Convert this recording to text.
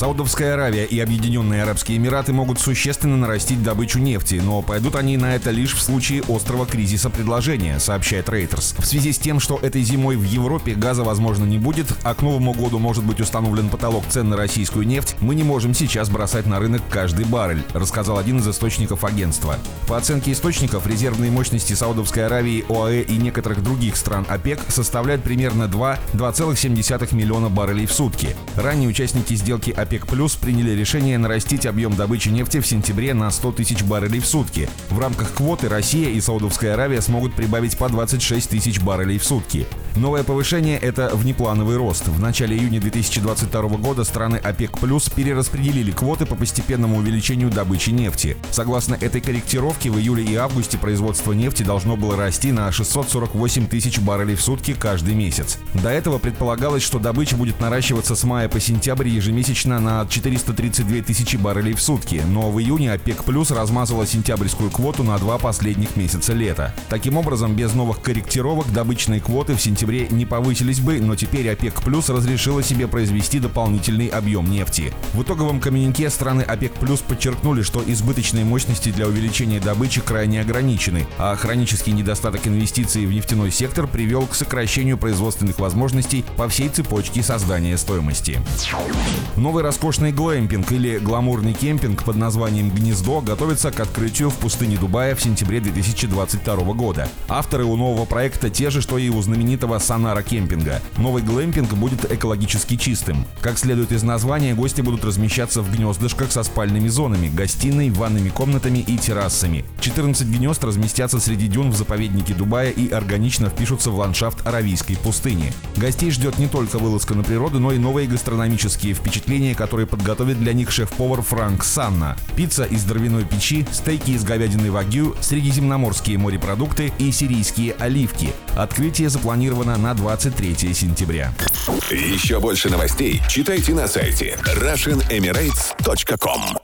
Саудовская Аравия и Объединенные Арабские Эмираты могут существенно нарастить добычу нефти, но пойдут они на это лишь в случае острого кризиса предложения, сообщает Reuters. В связи с тем, что этой зимой в Европе газа, возможно, не будет, а к Новому году может быть установлен потолок цен на российскую нефть, мы не можем сейчас бросать на рынок каждый баррель, рассказал один из источников агентства. По оценке источников, резервные мощности Саудовской Аравии, ОАЭ и некоторых других стран ОПЕК составляют примерно 2,2,7 миллиона баррелей в сутки. Ранние участники сделки ОПЕК ОПЕК Плюс приняли решение нарастить объем добычи нефти в сентябре на 100 тысяч баррелей в сутки. В рамках квоты Россия и Саудовская Аравия смогут прибавить по 26 тысяч баррелей в сутки. Новое повышение – это внеплановый рост. В начале июня 2022 года страны ОПЕК Плюс перераспределили квоты по постепенному увеличению добычи нефти. Согласно этой корректировке, в июле и августе производство нефти должно было расти на 648 тысяч баррелей в сутки каждый месяц. До этого предполагалось, что добыча будет наращиваться с мая по сентябрь ежемесячно на 432 тысячи баррелей в сутки, но в июне ОПЕК Плюс размазала сентябрьскую квоту на два последних месяца лета. Таким образом, без новых корректировок добычные квоты в сентябре не повысились бы, но теперь ОПЕК Плюс разрешила себе произвести дополнительный объем нефти. В итоговом коммюнике страны ОПЕК Плюс подчеркнули, что избыточные мощности для увеличения добычи крайне ограничены, а хронический недостаток инвестиций в нефтяной сектор привел к сокращению производственных возможностей по всей цепочке создания стоимости. Новый роскошный глэмпинг или гламурный кемпинг под названием «Гнездо» готовится к открытию в пустыне Дубая в сентябре 2022 года. Авторы у нового проекта те же, что и у знаменитого Сонара кемпинга. Новый глэмпинг будет экологически чистым. Как следует из названия, гости будут размещаться в гнездышках со спальными зонами, гостиной, ванными комнатами и террасами. 14 гнезд разместятся среди дюн в заповеднике Дубая и органично впишутся в ландшафт Аравийской пустыни. Гостей ждет не только вылазка на природу, но и новые гастрономические впечатления, которые подготовит для них шеф-повар Франк Санна. Пицца из дровяной печи, стейки из говядины вагю, средиземноморские морепродукты и сирийские оливки. Открытие запланировано на 23 сентября. Еще больше новостей читайте на сайте RussianEmirates.com